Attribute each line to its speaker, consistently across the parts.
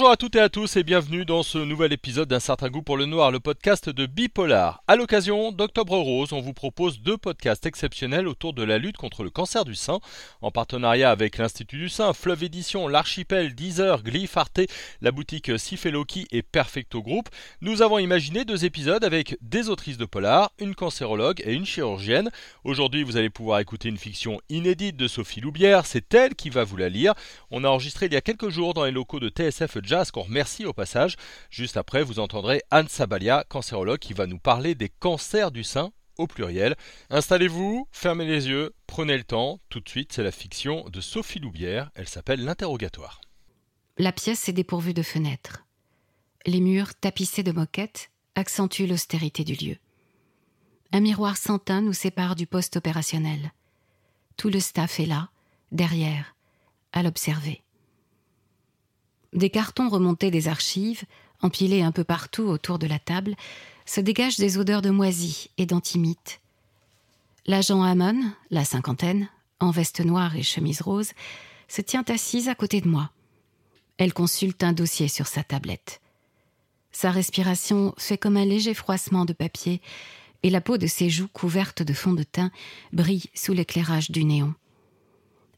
Speaker 1: Bonjour à toutes et à tous et bienvenue dans ce nouvel épisode d'un certain goût pour le noir, le podcast de Bipolar. À l'occasion d'Octobre Rose, on vous propose deux podcasts exceptionnels autour de la lutte contre le cancer du sein, en partenariat avec l'Institut du Sein, Fleuve Édition, l'Archipel, Deezer, Glyph Arte, la boutique Sifeloki et Perfecto Group. Nous avons imaginé deux épisodes avec des autrices de polar, une cancérologue et une chirurgienne. Aujourd'hui, vous allez pouvoir écouter une fiction inédite de Sophie Loubière, c'est elle qui va vous la lire. On a enregistré il y a quelques jours dans les locaux de TSF Jazz qu'on remercie au passage. Juste après, vous entendrez Anne Sabalia, cancérologue, qui va nous parler des cancers du sein au pluriel. Installez-vous, fermez les yeux, prenez le temps. Tout de suite, c'est la fiction de Sophie Loubière. Elle s'appelle L'interrogatoire.
Speaker 2: La pièce est dépourvue de fenêtres. Les murs tapissés de moquettes accentuent l'austérité du lieu. Un miroir sans teint nous sépare du poste opérationnel. Tout le staff est là, derrière, à l'observer. Des cartons remontés des archives, empilés un peu partout autour de la table, se dégagent des odeurs de moisie et d'antimite. L'agent Hamon, la cinquantaine, en veste noire et chemise rose, se tient assise à côté de moi. Elle consulte un dossier sur sa tablette. Sa respiration fait comme un léger froissement de papier, et la peau de ses joues couvertes de fond de teint brille sous l'éclairage du néon.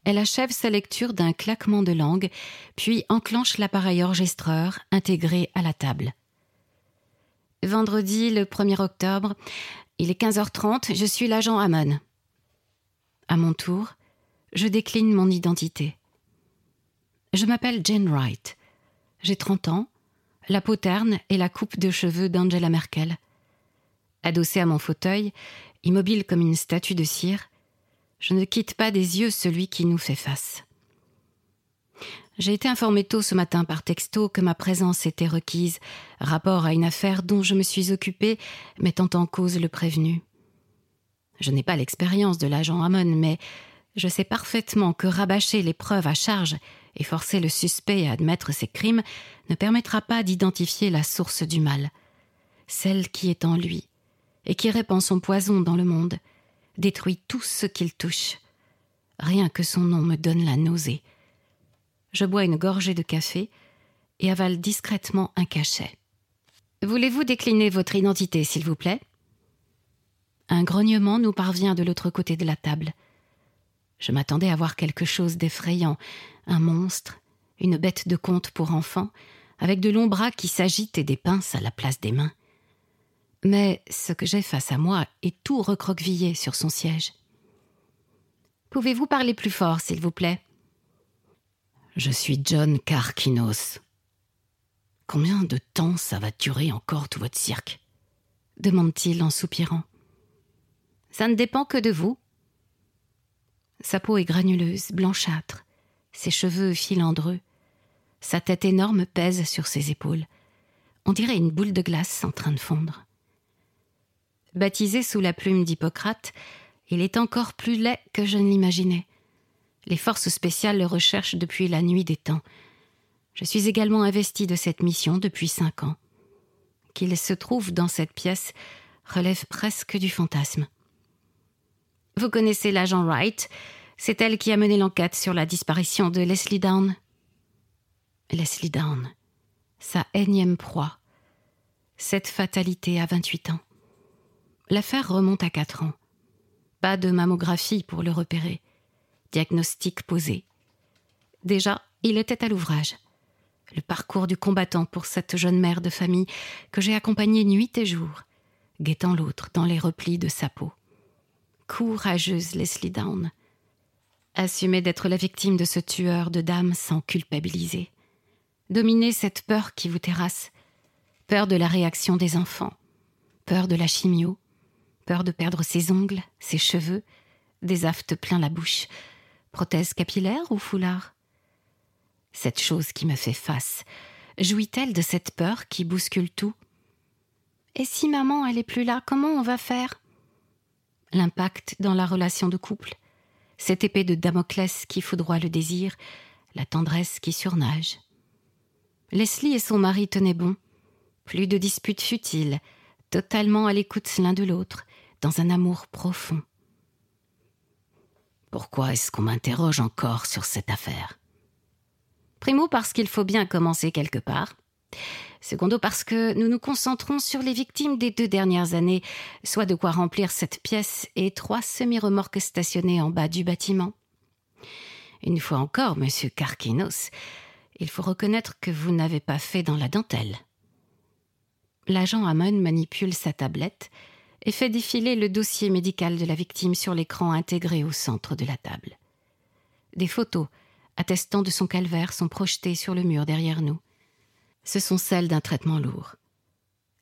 Speaker 2: Elle achève sa lecture d'un claquement de langue, puis enclenche l'appareil enregistreur intégré à la table. Vendredi, le 1er octobre, il est 15h30, je suis l'agent Hamon. À mon tour, je décline mon identité. Je m'appelle Jane Wright. J'ai 30 ans, la peau terne et la coupe de cheveux d'Angela Merkel. Adossée à mon fauteuil, immobile comme une statue de cire, je ne quitte pas des yeux celui qui nous fait face. J'ai été informé tôt ce matin par texto que ma présence était requise, rapport à une affaire dont je me suis occupée, mettant en cause le prévenu. Je n'ai pas l'expérience de l'agent Hamon, mais je sais parfaitement que rabâcher les preuves à charge et forcer le suspect à admettre ses crimes ne permettra pas d'identifier la source du mal, celle qui est en lui, et qui répand son poison dans le monde, détruit tout ce qu'il touche. Rien que son nom me donne la nausée. Je bois une gorgée de café et avale discrètement un cachet. Voulez-vous décliner votre identité, s'il vous plaît? Un grognement nous parvient de l'autre côté de la table. Je m'attendais à voir quelque chose d'effrayant, un monstre, une bête de conte pour enfants, avec de longs bras qui s'agitent et des pinces à la place des mains. Mais ce que j'ai face à moi est tout recroquevillé sur son siège. Pouvez-vous parler plus fort, s'il vous plaît? Je suis John Carquinos. Combien de temps ça va durer encore tout votre cirque? demande-t-il en soupirant. Ça ne dépend que de vous. Sa peau est granuleuse, blanchâtre, ses cheveux filandreux, sa tête énorme pèse sur ses épaules. On dirait une boule de glace en train de fondre. Baptisé sous la plume d'Hippocrate, il est encore plus laid que je ne l'imaginais. Les forces spéciales le recherchent depuis la nuit des temps. Je suis également investi de cette mission depuis cinq ans. Qu'il se trouve dans cette pièce relève presque du fantasme. Vous connaissez l'agent Wright. C'est elle qui a mené l'enquête sur la disparition de Leslie Down. Leslie Down, sa énième proie. Cette fatalité à 28 ans. L'affaire remonte à quatre ans. Pas de mammographie pour le repérer. Diagnostic posé. Déjà, il était à l'ouvrage. Le parcours du combattant pour cette jeune mère de famille que j'ai accompagnée nuit et jour, guettant l'autre dans les replis de sa peau. Courageuse Leslie Down. Assumer d'être la victime de ce tueur de dames sans culpabiliser. Dominer cette peur qui vous terrasse. Peur de la réaction des enfants. Peur de la chimio peur de perdre ses ongles, ses cheveux, des aftes plein la bouche, prothèse capillaire ou foulard? Cette chose qui me fait face, jouit-elle de cette peur qui bouscule tout? Et si maman, elle est plus là, comment on va faire? L'impact dans la relation de couple, cette épée de Damoclès qui foudroie le désir, la tendresse qui surnage. Leslie et son mari tenaient bon. Plus de disputes futiles, totalement à l'écoute l'un de l'autre, dans un amour profond. Pourquoi est-ce qu'on m'interroge encore sur cette affaire? Primo parce qu'il faut bien commencer quelque part. Secondo parce que nous nous concentrons sur les victimes des deux dernières années, soit de quoi remplir cette pièce et trois semi-remorques stationnées en bas du bâtiment. Une fois encore, monsieur Karkinos, il faut reconnaître que vous n'avez pas fait dans la dentelle. L'agent Hamon manipule sa tablette et fait défiler le dossier médical de la victime sur l'écran intégré au centre de la table. Des photos attestant de son calvaire sont projetées sur le mur derrière nous. Ce sont celles d'un traitement lourd.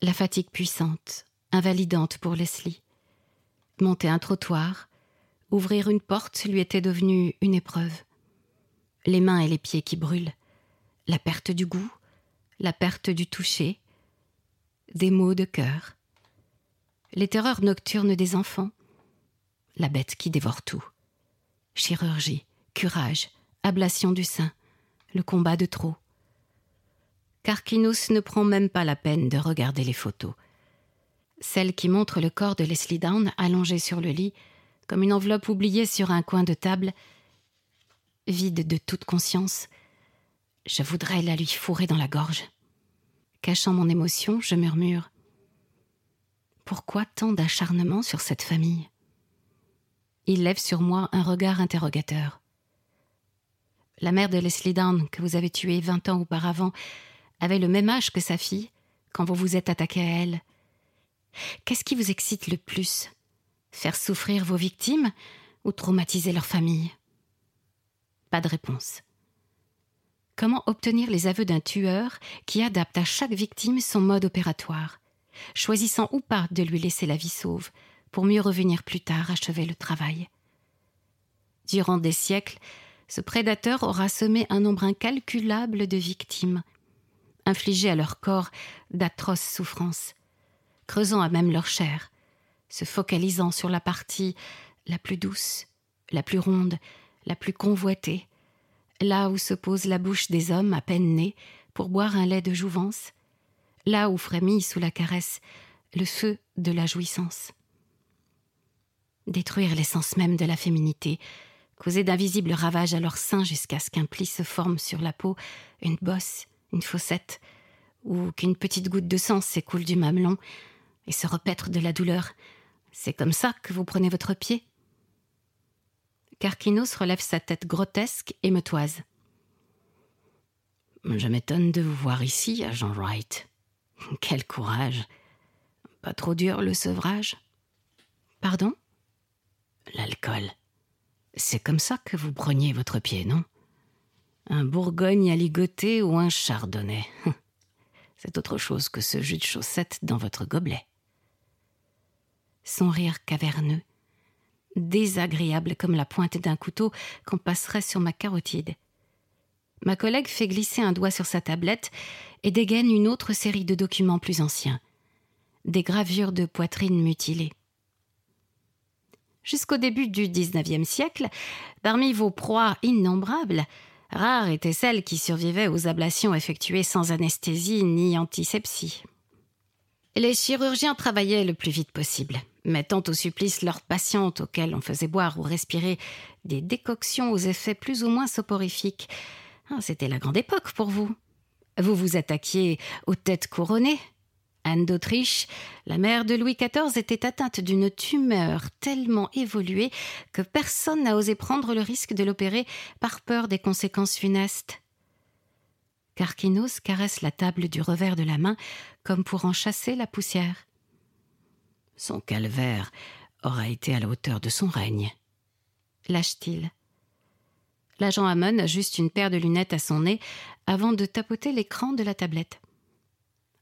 Speaker 2: La fatigue puissante, invalidante pour Leslie. Monter un trottoir, ouvrir une porte lui était devenu une épreuve. Les mains et les pieds qui brûlent, la perte du goût, la perte du toucher, des maux de cœur, les terreurs nocturnes des enfants, la bête qui dévore tout, chirurgie, curage, ablation du sein, le combat de trop. Carquinos ne prend même pas la peine de regarder les photos. Celle qui montre le corps de Leslie Down allongé sur le lit, comme une enveloppe oubliée sur un coin de table, vide de toute conscience, je voudrais la lui fourrer dans la gorge. Cachant mon émotion, je murmure Pourquoi tant d'acharnement sur cette famille? Il lève sur moi un regard interrogateur. La mère de Leslie Down, que vous avez tuée vingt ans auparavant, avait le même âge que sa fille quand vous vous êtes attaqué à elle. Qu'est-ce qui vous excite le plus? Faire souffrir vos victimes ou traumatiser leur famille? Pas de réponse. Comment obtenir les aveux d'un tueur qui adapte à chaque victime son mode opératoire, choisissant ou pas de lui laisser la vie sauve, pour mieux revenir plus tard achever le travail. Durant des siècles, ce prédateur aura semé un nombre incalculable de victimes, infligé à leur corps d'atroces souffrances, creusant à même leur chair, se focalisant sur la partie la plus douce, la plus ronde, la plus convoitée, là où se pose la bouche des hommes à peine nés pour boire un lait de jouvence, là où frémit sous la caresse le feu de la jouissance. Détruire l'essence même de la féminité, causer d'invisibles ravages à leur sein jusqu'à ce qu'un pli se forme sur la peau, une bosse, une fossette, ou qu'une petite goutte de sang s'écoule du mamelon et se repaître de la douleur. C'est comme ça que vous prenez votre pied Carquinos relève sa tête grotesque et me toise. Je m'étonne de vous voir ici, agent Wright. Quel courage. Pas trop dur le sevrage Pardon? L'alcool. C'est comme ça que vous preniez votre pied, non? Un bourgogne à ligoter ou un chardonnay? C'est autre chose que ce jus de chaussette dans votre gobelet. Son rire caverneux désagréable comme la pointe d'un couteau qu'on passerait sur ma carotide. Ma collègue fait glisser un doigt sur sa tablette et dégaine une autre série de documents plus anciens. Des gravures de poitrine mutilées. Jusqu'au début du XIXe siècle, parmi vos proies innombrables, rares étaient celles qui survivaient aux ablations effectuées sans anesthésie ni antisepsie. Les chirurgiens travaillaient le plus vite possible mettant au supplice leurs patientes auxquelles on faisait boire ou respirer des décoctions aux effets plus ou moins soporifiques. Ah, c'était la grande époque pour vous. Vous vous attaquiez aux têtes couronnées. Anne d'Autriche, la mère de Louis XIV, était atteinte d'une tumeur tellement évoluée que personne n'a osé prendre le risque de l'opérer par peur des conséquences funestes. Carquinos caresse la table du revers de la main comme pour en chasser la poussière. Son calvaire aura été à la hauteur de son règne. Lâche-t-il. L'agent Hamon ajuste une paire de lunettes à son nez avant de tapoter l'écran de la tablette.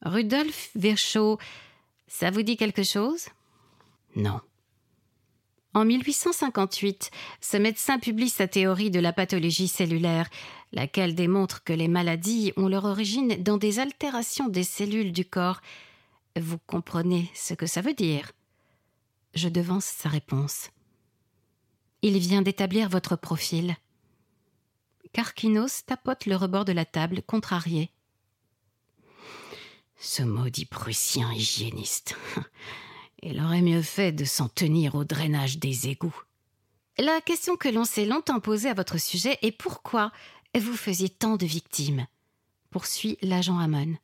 Speaker 2: Rudolf Virchow, ça vous dit quelque chose? Non. En 1858, ce médecin publie sa théorie de la pathologie cellulaire, laquelle démontre que les maladies ont leur origine dans des altérations des cellules du corps vous comprenez ce que ça veut dire? Je devance sa réponse. Il vient d'établir votre profil. Carquinos tapote le rebord de la table, contrarié. Ce maudit prussien hygiéniste. Il aurait mieux fait de s'en tenir au drainage des égouts. La question que l'on s'est longtemps posée à votre sujet est pourquoi vous faisiez tant de victimes? Poursuit l'agent Hamon.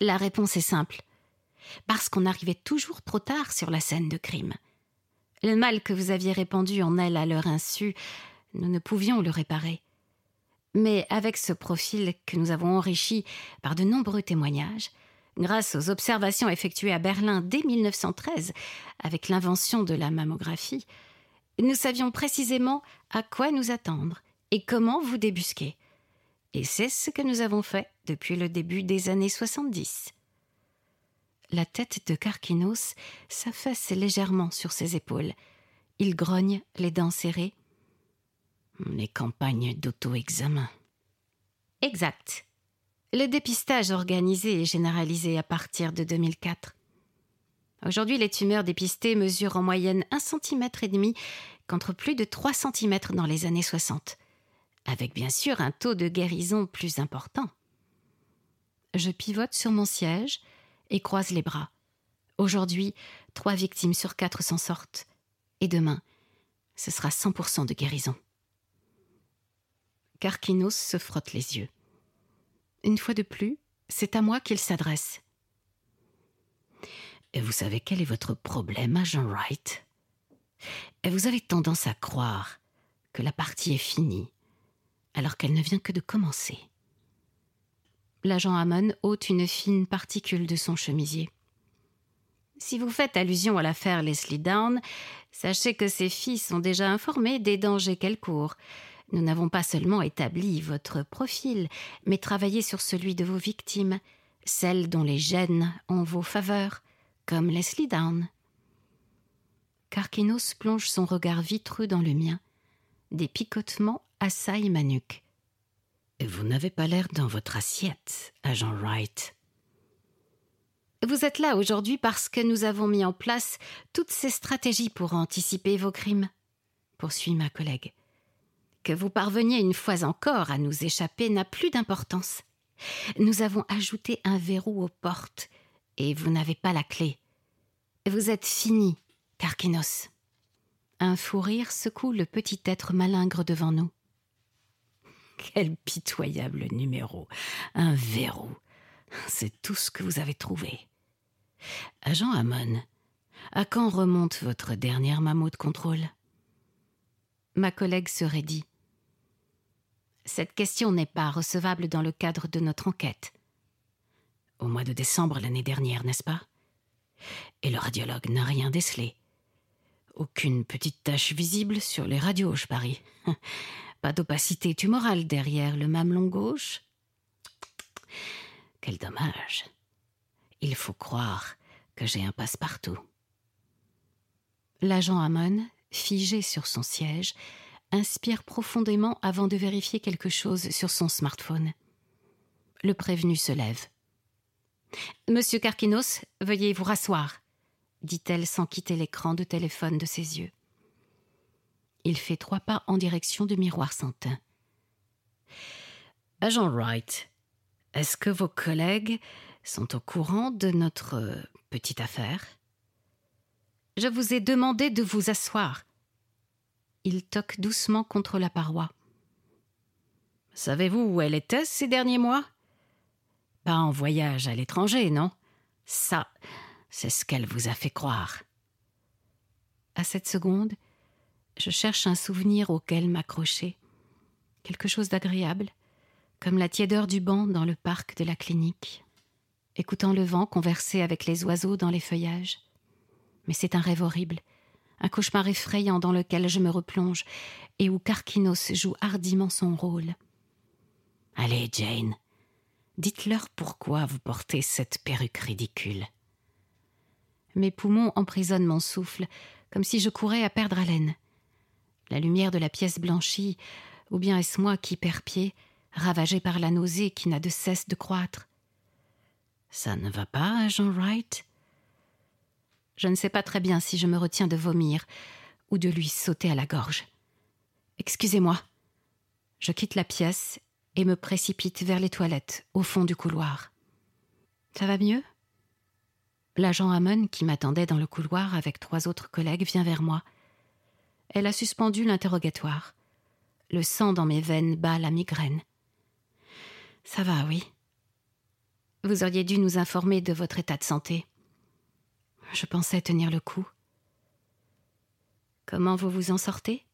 Speaker 2: La réponse est simple. Parce qu'on arrivait toujours trop tard sur la scène de crime. Le mal que vous aviez répandu en elle à leur insu, nous ne pouvions le réparer. Mais avec ce profil que nous avons enrichi par de nombreux témoignages, grâce aux observations effectuées à Berlin dès 1913 avec l'invention de la mammographie, nous savions précisément à quoi nous attendre et comment vous débusquer. Et c'est ce que nous avons fait depuis le début des années 70. La tête de Carquinos s'affaisse légèrement sur ses épaules. Il grogne, les dents serrées. Les campagnes d'auto-examen. Exact. Le dépistage organisé et généralisé à partir de 2004. Aujourd'hui, les tumeurs dépistées mesurent en moyenne un centimètre et demi contre plus de 3 cm dans les années 60 avec bien sûr un taux de guérison plus important. Je pivote sur mon siège et croise les bras. Aujourd'hui, trois victimes sur quatre s'en sortent. Et demain, ce sera 100% de guérison. Carquinos se frotte les yeux. Une fois de plus, c'est à moi qu'il s'adresse. Et vous savez quel est votre problème, agent Wright? Et Vous avez tendance à croire que la partie est finie, alors qu'elle ne vient que de commencer. L'agent Hammond ôte une fine particule de son chemisier. Si vous faites allusion à l'affaire Leslie Down, sachez que ces filles sont déjà informées des dangers qu'elles courent. Nous n'avons pas seulement établi votre profil, mais travaillé sur celui de vos victimes, celles dont les gènes ont vos faveurs, comme Leslie Down. Carquinos plonge son regard vitreux dans le mien. Des picotements assaille ma nuque. Vous n'avez pas l'air dans votre assiette, agent Wright. Vous êtes là aujourd'hui parce que nous avons mis en place toutes ces stratégies pour anticiper vos crimes, poursuit ma collègue. Que vous parveniez une fois encore à nous échapper n'a plus d'importance. Nous avons ajouté un verrou aux portes, et vous n'avez pas la clé. Vous êtes fini, Carquinos. Un fou rire secoue le petit être malingre devant nous. Quel pitoyable numéro. Un verrou. C'est tout ce que vous avez trouvé. Agent Hamon, à quand remonte votre dernière mammo de contrôle? Ma collègue se raidit. Cette question n'est pas recevable dans le cadre de notre enquête. Au mois de décembre l'année dernière, n'est-ce pas? Et le radiologue n'a rien décelé. Aucune petite tache visible sur les radios, je parie. Pas d'opacité tumorale derrière le mamelon gauche. Quel dommage. Il faut croire que j'ai un passe-partout. L'agent Hamon, figé sur son siège, inspire profondément avant de vérifier quelque chose sur son smartphone. Le prévenu se lève. Monsieur Carquinos, veuillez vous rasseoir, dit-elle sans quitter l'écran de téléphone de ses yeux. Il fait trois pas en direction du miroir sans teint. Agent Wright, est-ce que vos collègues sont au courant de notre euh, petite affaire? Je vous ai demandé de vous asseoir. Il toque doucement contre la paroi. Savez-vous où elle était ces derniers mois? Pas en voyage à l'étranger, non? Ça, c'est ce qu'elle vous a fait croire. À cette seconde, je cherche un souvenir auquel m'accrocher. Quelque chose d'agréable, comme la tiédeur du banc dans le parc de la clinique, écoutant le vent converser avec les oiseaux dans les feuillages. Mais c'est un rêve horrible, un cauchemar effrayant dans lequel je me replonge et où Carquinos joue hardiment son rôle. Allez, Jane, dites-leur pourquoi vous portez cette perruque ridicule. Mes poumons emprisonnent mon souffle, comme si je courais à perdre haleine la lumière de la pièce blanchie, ou bien est-ce moi qui perds pied, ravagé par la nausée qui n'a de cesse de croître? Ça ne va pas, Jean Wright? Je ne sais pas très bien si je me retiens de vomir ou de lui sauter à la gorge. Excusez-moi. Je quitte la pièce et me précipite vers les toilettes, au fond du couloir. Ça va mieux? L'agent Hammond, qui m'attendait dans le couloir avec trois autres collègues, vient vers moi. Elle a suspendu l'interrogatoire. Le sang dans mes veines bat la migraine. Ça va, oui. Vous auriez dû nous informer de votre état de santé. Je pensais tenir le coup. Comment vous vous en sortez?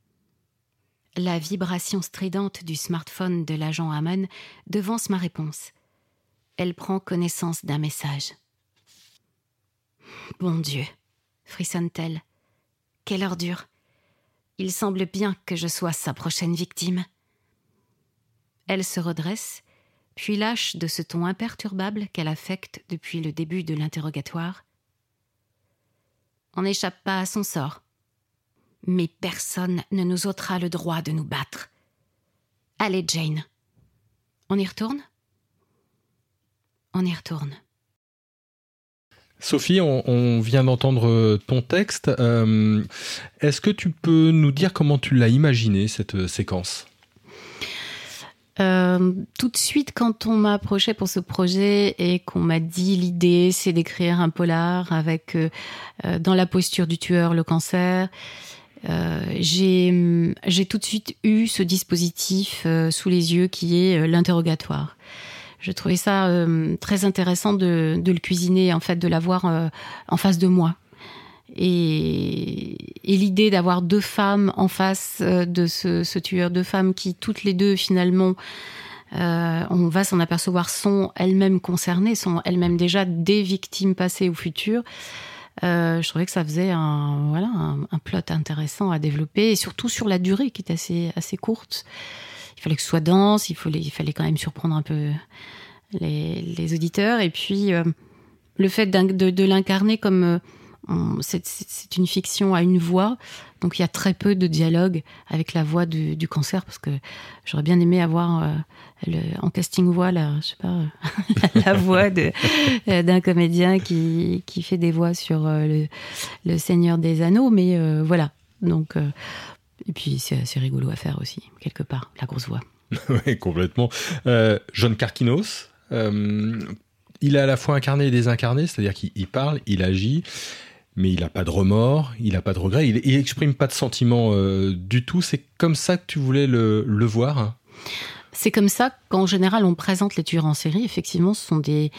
Speaker 2: La vibration stridente du smartphone de l'agent Hammond devance ma réponse. Elle prend connaissance d'un message. Bon Dieu, frissonne-t-elle. Quelle ordure. Il semble bien que je sois sa prochaine victime. Elle se redresse, puis lâche de ce ton imperturbable qu'elle affecte depuis le début de l'interrogatoire. On n'échappe pas à son sort. Mais personne ne nous ôtera le droit de nous battre. Allez, Jane. On y retourne? On y retourne.
Speaker 3: Sophie, on, vient d'entendre ton texte. Euh, est-ce que tu peux nous dire comment tu l'as imaginé, cette euh, séquence?
Speaker 2: Euh, tout de suite, quand on m'a approché pour ce projet et qu'on m'a dit l'idée, c'est d'écrire un polar avec dans la posture du tueur le cancer, j'ai tout de suite eu ce dispositif sous les yeux qui est l'interrogatoire je trouvais ça euh, très intéressant de, le cuisiner, en fait, de l'avoir euh, en face de moi. Et, l'idée d'avoir deux femmes en face euh, de ce, tueur, deux femmes qui, toutes les deux, finalement, on va s'en apercevoir, sont elles-mêmes concernées, sont elles-mêmes déjà des victimes passées ou futures. je trouvais que ça faisait un, voilà, un, plot intéressant à développer, et surtout sur la durée qui est assez, assez courte il fallait que ce soit dense, il fallait, il fallait quand même surprendre un peu les, auditeurs. Et puis, euh, le fait de, l'incarner comme euh, c'est une fiction à une voix, donc il y a très peu de dialogue avec la voix du, cancer parce que j'aurais bien aimé avoir euh, en casting voix je sais pas, la voix d'un comédien qui, qui, fait des voix sur le, Seigneur des Anneaux, mais voilà. Donc et puis c'est assez rigolo à faire aussi quelque part la grosse voix.
Speaker 3: oui, complètement. John Carquinos, il est à la fois incarné et désincarné, c'est-à-dire qu'il parle, il agit, mais il n'a pas de remords, il n'a pas de regrets, il, n'exprime exprime pas de sentiments euh, du tout. C'est comme ça que tu voulais le, voir hein?
Speaker 2: C'est comme ça qu'en général on présente les tueurs en série. Effectivement, ce sont des,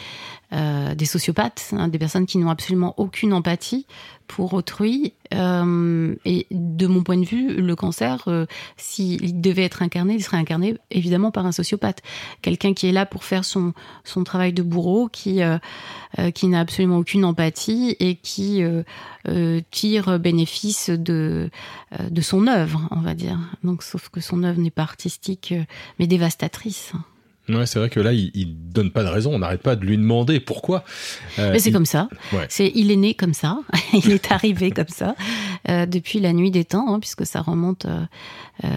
Speaker 2: euh, des sociopathes, hein, des personnes qui n'ont absolument aucune empathie pour autrui. Euh, et de mon point de vue, le cancer, euh, s'il devait être incarné, il serait incarné évidemment par un sociopathe. Quelqu'un qui est là pour faire son, son travail de bourreau, qui, qui n'a absolument aucune empathie et qui tire bénéfice de, de son œuvre, on va dire. Donc, sauf que son œuvre n'est pas artistique, mais dévastatrice.
Speaker 3: Ouais, c'est vrai que là, il, il donne pas de raison. On n'arrête pas de lui demander pourquoi.
Speaker 2: Euh, Mais c'est comme ça. C'est, il est né comme ça. il est arrivé comme ça euh, depuis la nuit des temps, hein, puisque ça remonte euh,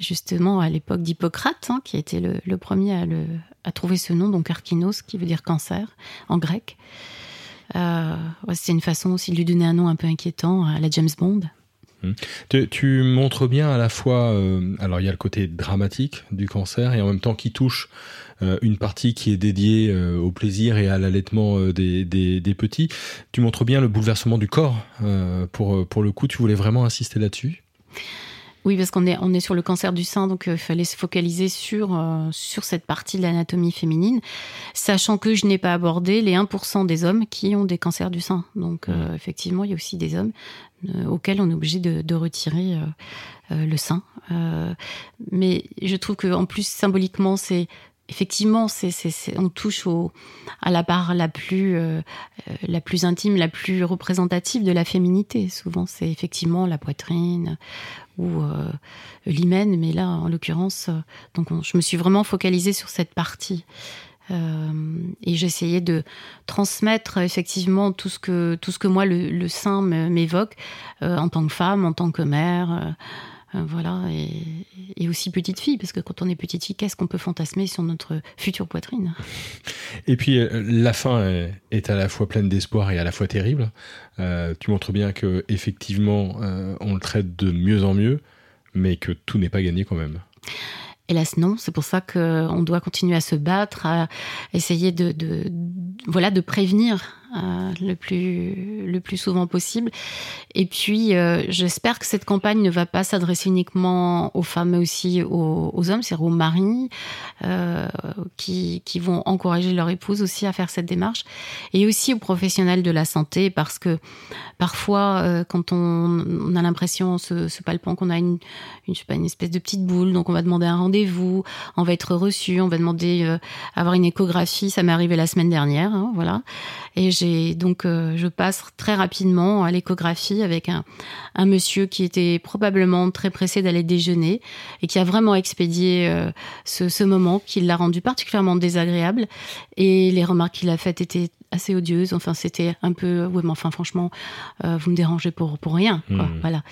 Speaker 2: justement à l'époque d'Hippocrate, hein, qui a été le, le premier à, le, à trouver ce nom, donc Archinos, qui veut dire cancer en grec. Ouais, c'est une façon aussi de lui donner un nom un peu inquiétant à la James Bond.
Speaker 3: Hum. Tu, montres bien à la fois, euh, alors il y a le côté dramatique du cancer et en même temps qui touche euh, une partie qui est dédiée euh, au plaisir et à l'allaitement des, des, petits. Tu montres bien le bouleversement du corps. pour, pour le coup, tu voulais vraiment insister là-dessus?
Speaker 2: Oui, parce qu'on est, on est sur le cancer du sein, donc il fallait se focaliser sur, sur cette partie de l'anatomie féminine, sachant que je n'ai pas abordé les 1% des hommes qui ont des cancers du sein. Donc mmh. effectivement, il y a aussi des hommes euh, auquel on est obligé de, retirer euh, euh, le sein. mais je trouve que en plus symboliquement, c'est effectivement, c'est, on touche au, à la part la plus, la plus intime, la plus représentative de la féminité. Souvent, c'est effectivement la poitrine ou l'hymen, mais là, en l'occurrence, donc je me suis vraiment focalisée sur cette partie. Euh, et j'essayais de transmettre effectivement tout ce que, tout ce que moi le, le sein m'évoque euh, en tant que femme, en tant que mère. Euh, voilà, et, et, aussi petite fille, parce que quand on est petite fille, qu'est-ce qu'on peut fantasmer sur notre future poitrine?
Speaker 3: Et puis la fin est, est, à la fois pleine d'espoir et à la fois terrible. tu montres bien que effectivement on le traite de mieux en mieux, mais que tout n'est pas gagné quand même.
Speaker 2: Hélas non, c'est pour ça qu'on doit continuer à se battre, à essayer de, voilà, de prévenir euh, le, plus, le plus souvent possible. Et puis, euh, j'espère que cette campagne ne va pas s'adresser uniquement aux femmes, mais aussi aux, hommes, c'est-à-dire aux maris, euh, qui, qui, vont encourager leur épouse aussi à faire cette démarche, et aussi aux professionnels de la santé, parce que parfois, quand on, a l'impression, ce, ce palpant, qu'on a une, une, pas, une espèce de petite boule, donc on va demander un rendez-vous, on va être reçu, on va demander avoir une échographie, ça m'est arrivé la semaine dernière, hein, voilà. Et j'ai donc, euh, je passe très rapidement à l'échographie avec un, monsieur qui était probablement très pressé d'aller déjeuner et qui a vraiment expédié euh, ce, moment, qui l'a rendu particulièrement désagréable. Et les remarques qu'il a faites étaient assez odieuses. Enfin, c'était un peu, oui, mais enfin, franchement, euh, vous me dérangez pour pour rien. Quoi. Hmm. Voilà.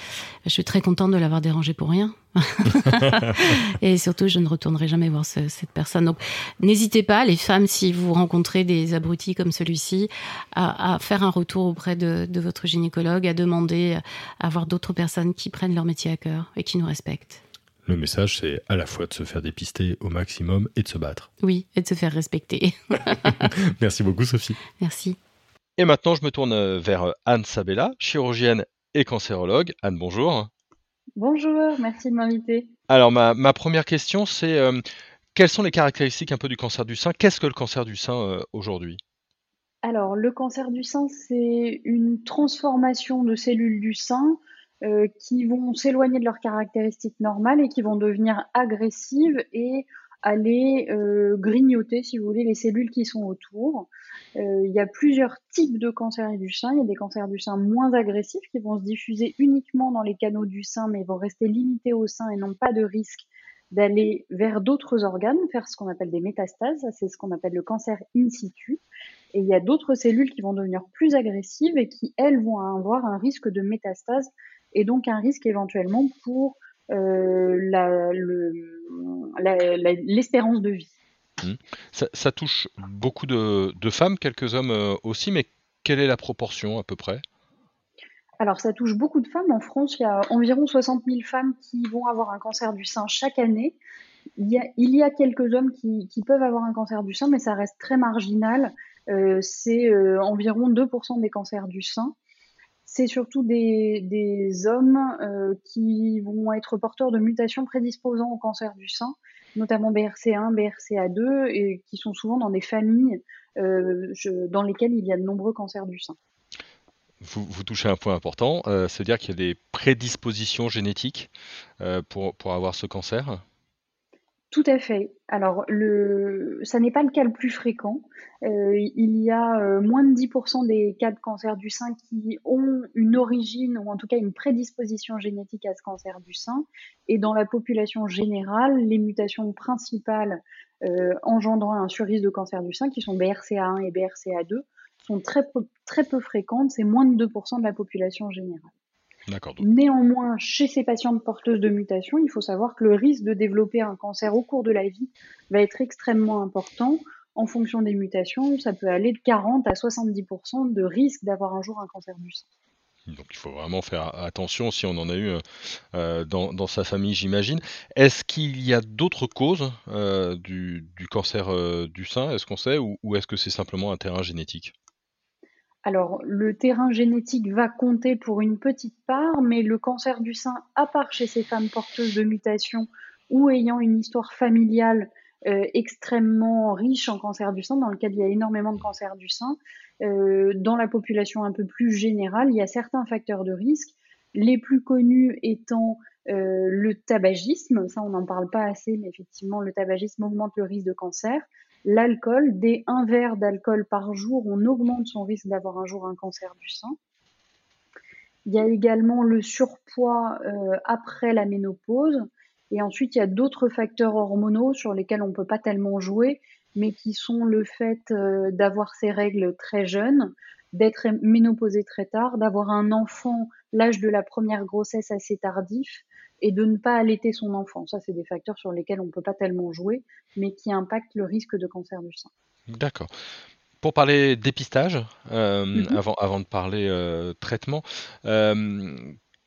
Speaker 2: Je suis très contente de l'avoir dérangé pour rien. et surtout, je ne retournerai jamais voir cette personne. Donc, n'hésitez pas, les femmes, si vous rencontrez des abrutis comme celui-ci, à, faire un retour auprès de, de, votre gynécologue, à demander à avoir d'autres personnes qui prennent leur métier à cœur et qui nous respectent.
Speaker 1: Le message, c'est à la fois de se faire dépister au maximum et de se battre.
Speaker 2: Oui, et de se faire respecter.
Speaker 1: Merci beaucoup, Sophie.
Speaker 2: Merci.
Speaker 1: Et maintenant, je me tourne vers Anne Sabella, chirurgienne et cancérologue. Anne, bonjour.
Speaker 4: Bonjour, merci de m'inviter.
Speaker 1: Alors, ma, première question, c'est euh, quelles sont les caractéristiques un peu du cancer du sein? Qu'est-ce que le cancer du sein euh, aujourd'hui?
Speaker 4: Alors, le cancer du sein, c'est une transformation de cellules du sein euh, qui vont s'éloigner de leurs caractéristiques normales et qui vont devenir agressives et aller grignoter, si vous voulez, les cellules qui sont autour. il y a plusieurs types de cancers du sein. Il y a des cancers du sein moins agressifs qui vont se diffuser uniquement dans les canaux du sein, mais vont rester limités au sein et n'ont pas de risque d'aller vers d'autres organes, faire ce qu'on appelle des métastases. C'est ce qu'on appelle le cancer in situ. Et il y a d'autres cellules qui vont devenir plus agressives et qui, elles, vont avoir un risque de métastase et donc un risque éventuellement pour euh, l'espérance de vie.
Speaker 1: Mmh. Ça, touche beaucoup de, femmes, quelques hommes euh, aussi, mais quelle est la proportion à peu près?
Speaker 4: Alors, ça touche beaucoup de femmes. En France, il y a environ 60 000 femmes qui vont avoir un cancer du sein chaque année. Il y a, quelques hommes qui, peuvent avoir un cancer du sein, mais ça reste très marginal. Euh, c'est environ 2% des cancers du sein c'est surtout des, hommes euh, qui vont être porteurs de mutations prédisposant au cancer du sein, notamment BRCA1, BRCA2, et qui sont souvent dans des familles euh, dans lesquelles il y a de nombreux cancers du sein.
Speaker 1: Vous, touchez un point important, euh, c'est-à-dire qu'il y a des prédispositions génétiques pour avoir ce cancer?
Speaker 4: Tout à fait. Alors, le, ça n'est pas le cas le plus fréquent. Euh, il y a euh, moins de 10% des cas de cancer du sein qui ont une origine ou en tout cas une prédisposition génétique à ce cancer du sein. Et dans la population générale, les mutations principales euh, engendrant un surrisque de cancer du sein, qui sont BRCA1 et BRCA2, sont très très peu fréquentes. C'est moins de 2% de la population générale. Néanmoins, chez ces patientes porteuses de mutations, il faut savoir que le risque de développer un cancer au cours de la vie va être extrêmement important. En fonction des mutations, ça peut aller de 40 à 70% de risque d'avoir un jour un cancer du sein.
Speaker 1: Donc il faut vraiment faire attention si on en a eu euh, euh, dans, sa famille, j'imagine. Est-ce qu'il y a d'autres causes euh, du, cancer du sein, est-ce qu'on sait, ou est-ce que c'est simplement un terrain génétique?
Speaker 4: Alors, le terrain génétique va compter pour une petite part, mais le cancer du sein, à part chez ces femmes porteuses de mutations ou ayant une histoire familiale euh, extrêmement riche en cancer du sein, dans lequel il y a énormément de cancer du sein, euh, dans la population un peu plus générale, il y a certains facteurs de risque, les plus connus étant euh, le tabagisme, ça on n'en parle pas assez, mais effectivement le tabagisme augmente le risque de cancer, l'alcool, dès un verre d'alcool par jour, on augmente son risque d'avoir un jour un cancer du sein. Il y a également le surpoids euh, après la ménopause. Et ensuite, il y a d'autres facteurs hormonaux sur lesquels on ne peut pas tellement jouer, mais qui sont le fait euh, d'avoir ses règles très jeunes, d'être ménopausé très tard, d'avoir un enfant, l'âge de la première grossesse assez tardif, et de ne pas allaiter son enfant. Ça, c'est des facteurs sur lesquels on ne peut pas tellement jouer, mais qui impactent le risque de cancer du sein.
Speaker 1: D'accord. Pour parler dépistage, euh, mhm. avant, avant de parler euh, traitement, euh,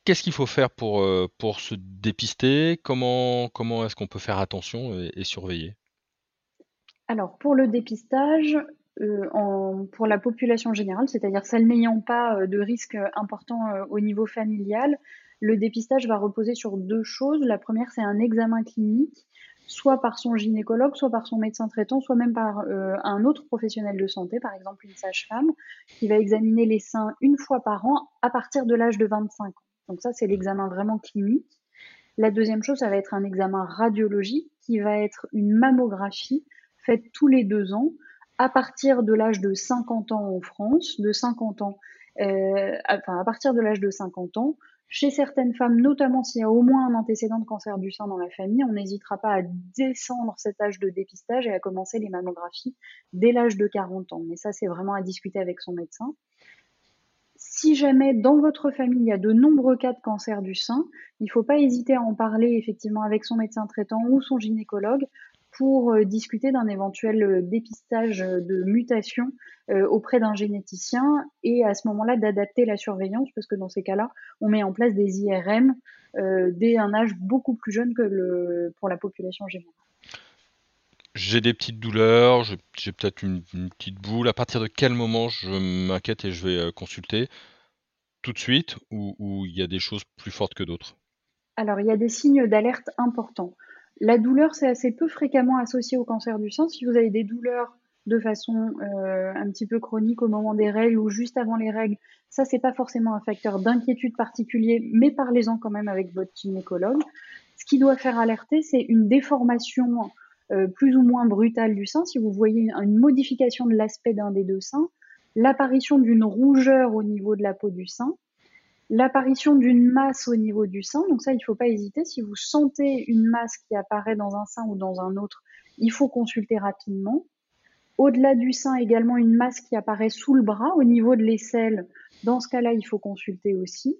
Speaker 1: qu'est-ce qu'il faut faire pour, pour se dépister? Comment, comment est-ce qu'on peut faire attention et, surveiller?
Speaker 4: Alors, pour le dépistage, pour la population générale, c'est-à-dire celle n'ayant pas de risque important au niveau familial, le dépistage va reposer sur deux choses. La première, c'est un examen clinique, soit par son gynécologue, soit par son médecin traitant, soit même par euh, un autre professionnel de santé, par exemple une sage-femme, qui va examiner les seins une fois par an à partir de l'âge de 25 ans. Donc ça, c'est l'examen vraiment clinique. La deuxième chose, ça va être un examen radiologique qui va être une mammographie faite tous les deux ans à partir de l'âge de 50 ans en France, de 50 ans, euh, enfin à partir de l'âge de 50 ans, chez certaines femmes, notamment s'il y a au moins un antécédent de cancer du sein dans la famille, on n'hésitera pas à descendre cet âge de dépistage et à commencer les mammographies dès l'âge de 40 ans. Mais ça, c'est vraiment à discuter avec son médecin. Si jamais dans votre famille il y a de nombreux cas de cancer du sein, il ne faut pas hésiter à en parler effectivement avec son médecin traitant ou son gynécologue pour euh, discuter d'un éventuel euh, dépistage euh, de mutation auprès d'un généticien et à ce moment-là d'adapter la surveillance parce que dans ces cas-là, on met en place des IRM dès un âge beaucoup plus jeune que le, pour la population générale.
Speaker 1: J'ai des petites douleurs, j'ai peut-être une, petite boule. À partir de quel moment je m'inquiète et je vais consulter? Tout de suite ou il y a des choses plus fortes que d'autres?
Speaker 4: Alors, il y a des signes d'alerte importants. La douleur, c'est assez peu fréquemment associé au cancer du sein. Si vous avez des douleurs de façon euh, un petit peu chronique au moment des règles ou juste avant les règles, ça c'est pas forcément un facteur d'inquiétude particulier, mais parlez-en quand même avec votre gynécologue. Ce qui doit faire alerter, c'est une déformation euh, plus ou moins brutale du sein. Si vous voyez une modification de l'aspect d'un des deux seins, l'apparition d'une rougeur au niveau de la peau du sein, L'apparition d'une masse au niveau du sein, donc ça, il ne faut pas hésiter. Si vous sentez une masse qui apparaît dans un sein ou dans un autre, il faut consulter rapidement. Au-delà du sein, également une masse qui apparaît sous le bras, au niveau de l'aisselle. Dans ce cas-là, il faut consulter aussi.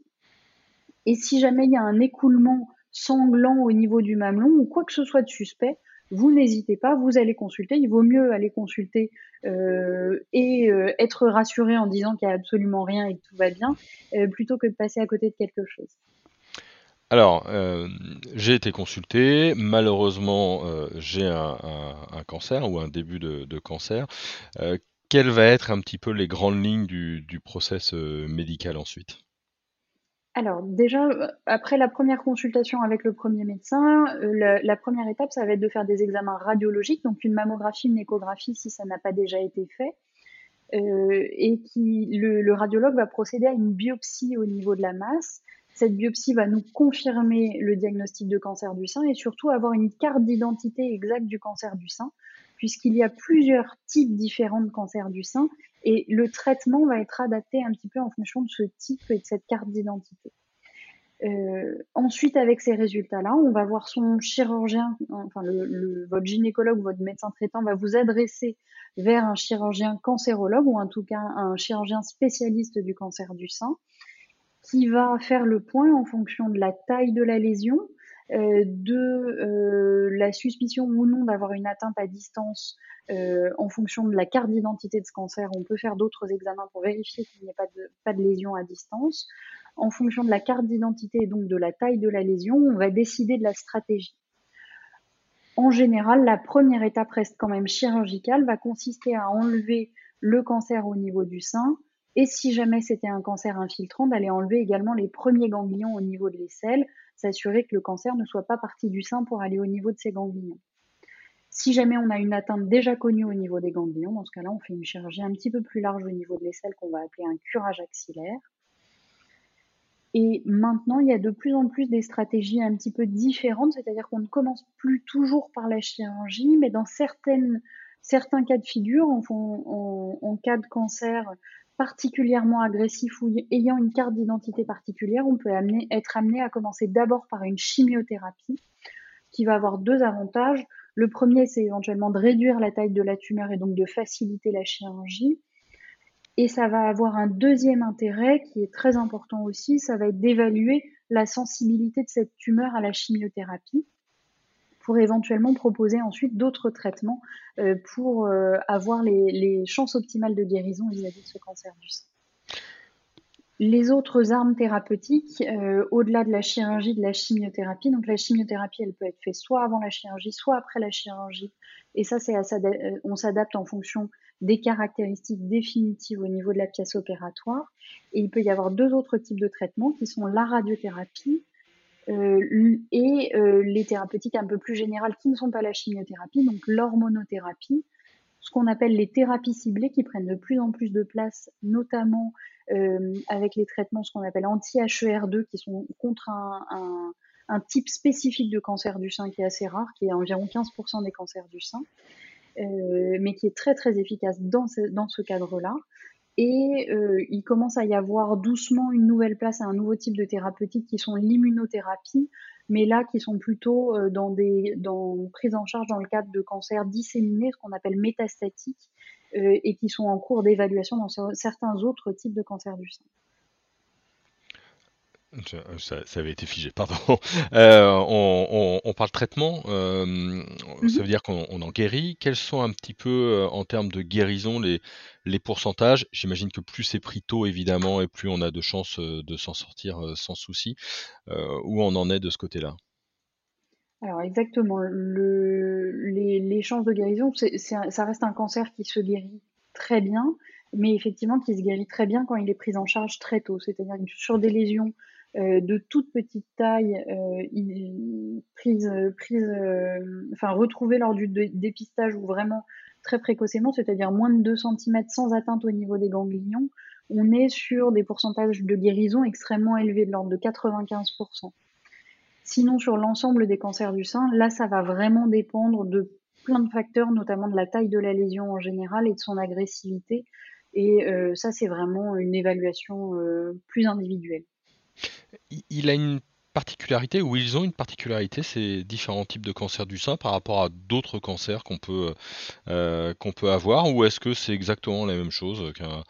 Speaker 4: Et si jamais il y a un écoulement sanglant au niveau du mamelon ou quoi que ce soit de suspect, vous n'hésitez pas, vous allez consulter. Il vaut mieux aller consulter euh, et euh, être rassuré en disant qu'il n'y a absolument rien et que tout va bien, euh, plutôt que de passer à côté de quelque chose.
Speaker 1: Alors, j'ai été consulté. Malheureusement, j'ai un, cancer ou un début de, cancer. quelles vont être un petit peu les grandes lignes du, du médical ensuite?
Speaker 4: Alors déjà, euh, après la première consultation avec le premier médecin, euh, la, première étape, ça va être de faire des examens radiologiques, donc une mammographie, une échographie si ça n'a pas déjà été fait. Euh, et le, radiologue va procéder à une biopsie au niveau de la masse. Cette biopsie va nous confirmer le diagnostic de cancer du sein et surtout avoir une carte d'identité exacte du cancer du sein, puisqu'il y a plusieurs types différents de cancer du sein et le traitement va être adapté un petit peu en fonction de ce type et de cette carte d'identité. Euh, ensuite, avec ces résultats-là, on va voir son chirurgien, enfin le, votre gynécologue, votre médecin traitant va vous adresser vers un chirurgien cancérologue ou en tout cas un chirurgien spécialiste du cancer du sein, qui va faire le point en fonction de la taille de la lésion, de euh, la suspicion ou non d'avoir une atteinte à distance euh, en fonction de la carte d'identité de ce cancer. On peut faire d'autres examens pour vérifier qu'il n'y a pas de, pas de lésion à distance. En fonction de la carte d'identité et donc de la taille de la lésion, on va décider de la stratégie. En général, la première étape reste quand même chirurgicale, va consister à enlever le cancer au niveau du sein, et si jamais c'était un cancer infiltrant, d'aller enlever également les premiers ganglions au niveau de l'aisselle, s'assurer que le cancer ne soit pas parti du sein pour aller au niveau de ces ganglions. Si jamais on a une atteinte déjà connue au niveau des ganglions, dans ce cas-là, on fait une chirurgie un petit peu plus large au niveau de l'aisselle qu'on va appeler un curage axillaire. Et maintenant, il y a de plus en plus des stratégies un petit peu différentes, c'est-à-dire qu'on ne commence plus toujours par la chirurgie, mais dans certains cas de figure, en cas de cancer particulièrement agressif ou ayant une carte d'identité particulière, on peut être amené à commencer d'abord par une chimiothérapie qui va avoir deux avantages. Le premier, c'est éventuellement de réduire la taille de la tumeur et donc de faciliter la chirurgie. Et ça va avoir un deuxième intérêt qui est très important aussi, ça va être d'évaluer la sensibilité de cette tumeur à la chimiothérapie pour éventuellement proposer ensuite d'autres traitements euh, pour euh, avoir les, chances optimales de guérison vis-à-vis de ce cancer du sein. Les autres armes thérapeutiques, euh, au-delà de la chirurgie, de la chimiothérapie, donc la chimiothérapie, elle peut être faite soit avant la chirurgie, soit après la chirurgie. Et ça, c'est on s'adapte en fonction des caractéristiques définitives au niveau de la pièce opératoire. Et il peut y avoir deux autres types de traitements qui sont la radiothérapie euh, et euh, les thérapeutiques un peu plus générales qui ne sont pas la chimiothérapie, donc l'hormonothérapie, ce qu'on appelle les thérapies ciblées qui prennent de plus en plus de place, notamment euh, avec les traitements, ce qu'on appelle anti-HER2, qui sont contre un, type spécifique de cancer du sein qui est assez rare, qui est environ 15% des cancers du sein, mais qui est très très efficace dans ce cadre-là. Et euh, il commence à y avoir doucement une nouvelle place à un nouveau type de thérapeutique qui sont l'immunothérapie, mais là qui sont plutôt euh, dans des dans en charge dans le cadre de cancers disséminés, ce qu'on appelle métastatiques, euh, et qui sont en cours d'évaluation dans certains autres types de cancers du sein.
Speaker 1: Ça, avait été figé, pardon. Euh, on, on, parle traitement, euh, ça
Speaker 4: mhm.
Speaker 1: veut dire qu'on en guérit. Quels sont un petit peu, euh, en termes de guérison, les, les pourcentages? J'imagine que plus c'est pris tôt, évidemment, et plus on a de chances de s'en sortir sans souci. où on en est de ce côté-là?
Speaker 4: Alors exactement, le, les, les chances de guérison, ça reste un cancer qui se guérit très bien, mais effectivement qui se guérit très bien quand il est pris en charge très tôt. C'est-à-dire que sur des lésions euh, de toute petite taille, euh, prise, prise, euh, enfin retrouvée lors du dépistage ou vraiment très précocement, c'est-à-dire moins de 2 cm sans atteinte au niveau des ganglions, on est sur des pourcentages de guérison extrêmement élevés, de l'ordre de 95%. Sinon, sur l'ensemble des cancers du sein, là, ça va vraiment dépendre de plein de facteurs, notamment de la taille de la lésion en général et de son agressivité. Et ça, c'est vraiment une évaluation plus individuelle.
Speaker 1: Il a une particularité, ou ils ont une particularité, ces différents types de cancers du sein par rapport à d'autres cancers qu'on peut, euh, qu'on peut avoir, ou est-ce que c'est exactement la même chose qu'un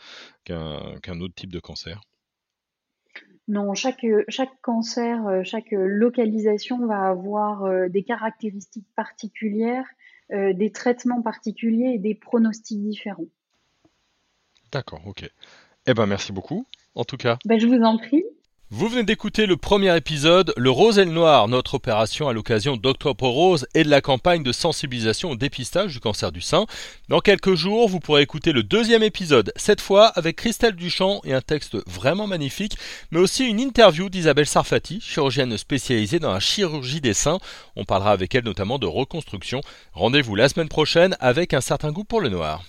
Speaker 1: qu'un autre type de cancer?
Speaker 4: Non, chaque, chaque cancer, chaque localisation va avoir euh, des caractéristiques particulières, euh, des traitements particuliers et des pronostics différents.
Speaker 1: D'accord, ok. Eh ben merci beaucoup, en tout cas.
Speaker 4: Ben, je vous en prie.
Speaker 1: Vous venez d'écouter le premier épisode, Le Rose et le Noir, notre opération à l'occasion d'Octobre Rose et de la campagne de sensibilisation au dépistage du cancer du sein. Dans quelques jours, vous pourrez écouter le deuxième épisode, cette fois avec Christelle Duchamp et un texte vraiment magnifique, mais aussi une interview d'Isabelle Sarfati, chirurgienne spécialisée dans la chirurgie des seins. On parlera avec elle notamment de reconstruction. Rendez-vous la semaine prochaine avec un certain goût pour le noir.